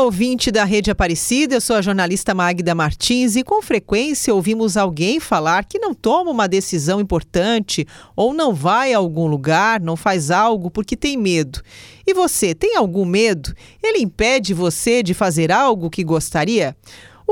Olá, ouvinte da Rede Aparecida, eu sou a jornalista Magda Martins e com frequência ouvimos alguém falar que não toma uma decisão importante ou não vai a algum lugar, não faz algo porque tem medo. E você, tem algum medo? Ele impede você de fazer algo que gostaria?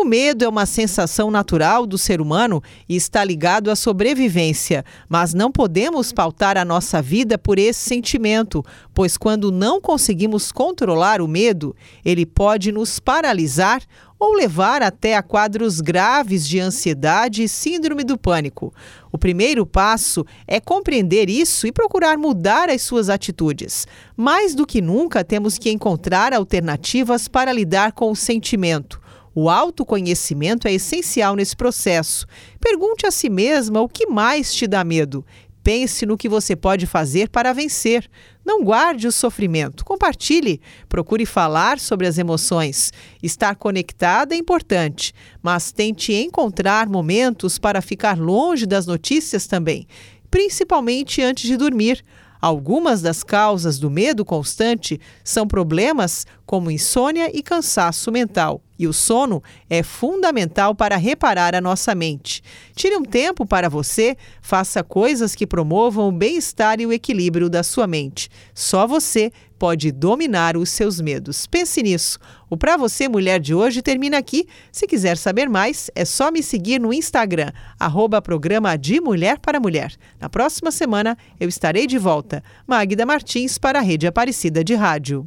O medo é uma sensação natural do ser humano e está ligado à sobrevivência, mas não podemos pautar a nossa vida por esse sentimento, pois quando não conseguimos controlar o medo, ele pode nos paralisar ou levar até a quadros graves de ansiedade e síndrome do pânico. O primeiro passo é compreender isso e procurar mudar as suas atitudes. Mais do que nunca, temos que encontrar alternativas para lidar com o sentimento. O autoconhecimento é essencial nesse processo. Pergunte a si mesma o que mais te dá medo. Pense no que você pode fazer para vencer. Não guarde o sofrimento, compartilhe. Procure falar sobre as emoções. Estar conectada é importante, mas tente encontrar momentos para ficar longe das notícias também, principalmente antes de dormir. Algumas das causas do medo constante são problemas como insônia e cansaço mental. E o sono é fundamental para reparar a nossa mente. Tire um tempo para você, faça coisas que promovam o bem-estar e o equilíbrio da sua mente. Só você pode dominar os seus medos. Pense nisso. O Pra Você Mulher de hoje termina aqui. Se quiser saber mais, é só me seguir no Instagram, arroba programa de Mulher para Mulher. Na próxima semana eu estarei de volta. Magda Martins para a Rede Aparecida de Rádio.